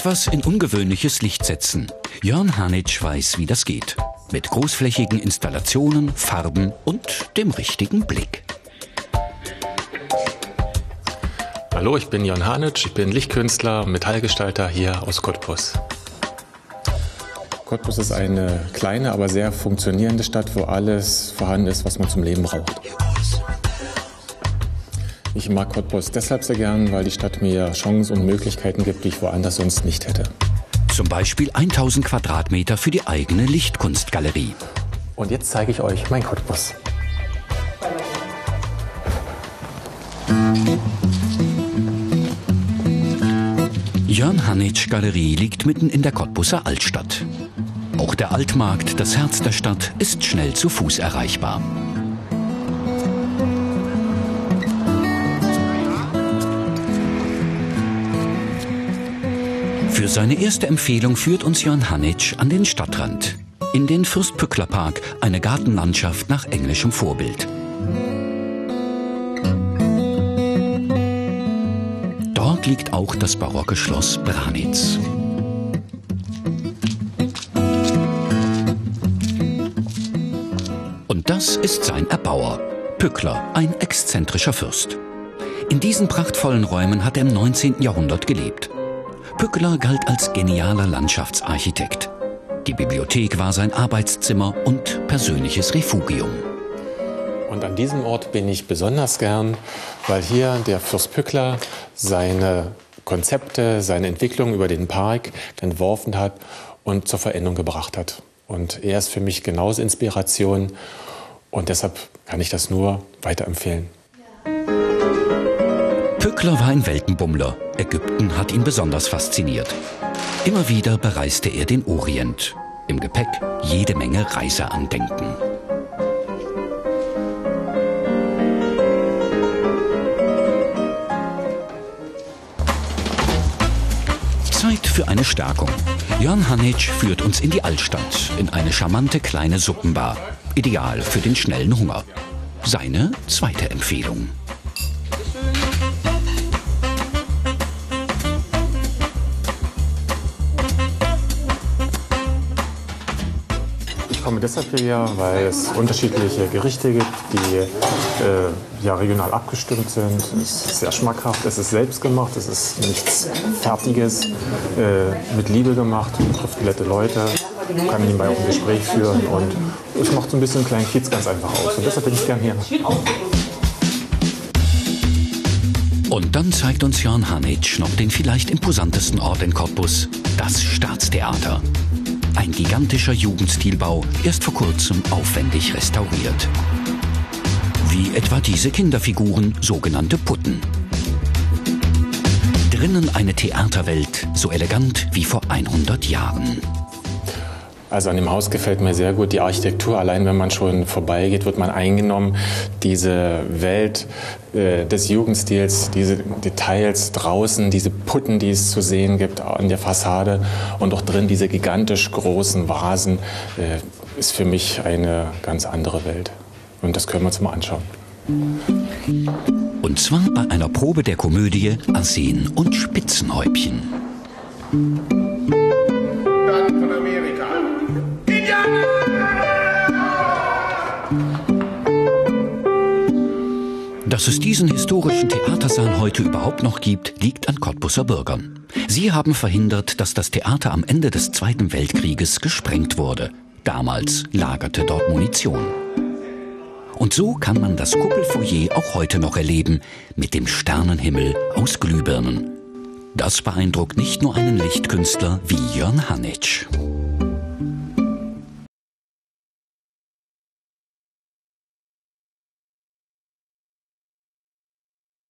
Etwas in ungewöhnliches Licht setzen. Jörn Hanitsch weiß, wie das geht. Mit großflächigen Installationen, Farben und dem richtigen Blick. Hallo, ich bin Jörn Hanitsch, ich bin Lichtkünstler, Metallgestalter hier aus Cottbus. Cottbus ist eine kleine, aber sehr funktionierende Stadt, wo alles vorhanden ist, was man zum Leben braucht. Ich mag Cottbus deshalb sehr gern, weil die Stadt mir Chancen und Möglichkeiten gibt, die ich woanders sonst nicht hätte. Zum Beispiel 1000 Quadratmeter für die eigene Lichtkunstgalerie. Und jetzt zeige ich euch mein Cottbus. Jörn Hanitsch Galerie liegt mitten in der Cottbuser Altstadt. Auch der Altmarkt, das Herz der Stadt, ist schnell zu Fuß erreichbar. Für seine erste Empfehlung führt uns Jörn Hanitsch an den Stadtrand. In den Fürstpückler eine Gartenlandschaft nach englischem Vorbild. Dort liegt auch das barocke Schloss Branitz. Und das ist sein Erbauer, Pückler, ein exzentrischer Fürst. In diesen prachtvollen Räumen hat er im 19. Jahrhundert gelebt. Pückler galt als genialer Landschaftsarchitekt. Die Bibliothek war sein Arbeitszimmer und persönliches Refugium. Und an diesem Ort bin ich besonders gern, weil hier der Fürst Pückler seine Konzepte, seine Entwicklung über den Park entworfen hat und zur Veränderung gebracht hat. Und er ist für mich genauso Inspiration und deshalb kann ich das nur weiterempfehlen. Pückler war ein Weltenbummler. Ägypten hat ihn besonders fasziniert. Immer wieder bereiste er den Orient. Im Gepäck jede Menge Reiseandenken. Zeit für eine Stärkung. Jörn Hanitsch führt uns in die Altstadt, in eine charmante kleine Suppenbar. Ideal für den schnellen Hunger. Seine zweite Empfehlung. Komme deshalb hierher, weil es unterschiedliche Gerichte gibt, die äh, ja regional abgestimmt sind. Es ist sehr schmackhaft, es ist selbst gemacht, es ist nichts Fertiges, äh, mit Liebe gemacht, trifft nette Leute, kann nebenbei auch ein Gespräch führen und es macht so ein bisschen einen kleinen Kiez ganz einfach aus. Und deshalb bin ich gern hier. Und dann zeigt uns Jörn Hanitsch noch den vielleicht imposantesten Ort in Cottbus, das Staatstheater. Ein gigantischer Jugendstilbau, erst vor kurzem aufwendig restauriert. Wie etwa diese Kinderfiguren, sogenannte Putten. Drinnen eine Theaterwelt, so elegant wie vor 100 Jahren. Also an dem Haus gefällt mir sehr gut die Architektur. Allein wenn man schon vorbeigeht, wird man eingenommen. Diese Welt äh, des Jugendstils, diese Details draußen, diese Putten, die es zu sehen gibt an der Fassade und auch drin diese gigantisch großen Vasen, äh, ist für mich eine ganz andere Welt. Und das können wir uns mal anschauen. Und zwar bei einer Probe der Komödie Arsen und Spitzenhäubchen. Dass es diesen historischen Theatersaal heute überhaupt noch gibt, liegt an Cottbusser Bürgern. Sie haben verhindert, dass das Theater am Ende des Zweiten Weltkrieges gesprengt wurde. Damals lagerte dort Munition. Und so kann man das Kuppelfoyer auch heute noch erleben, mit dem Sternenhimmel aus Glühbirnen. Das beeindruckt nicht nur einen Lichtkünstler wie Jörn Hanitsch.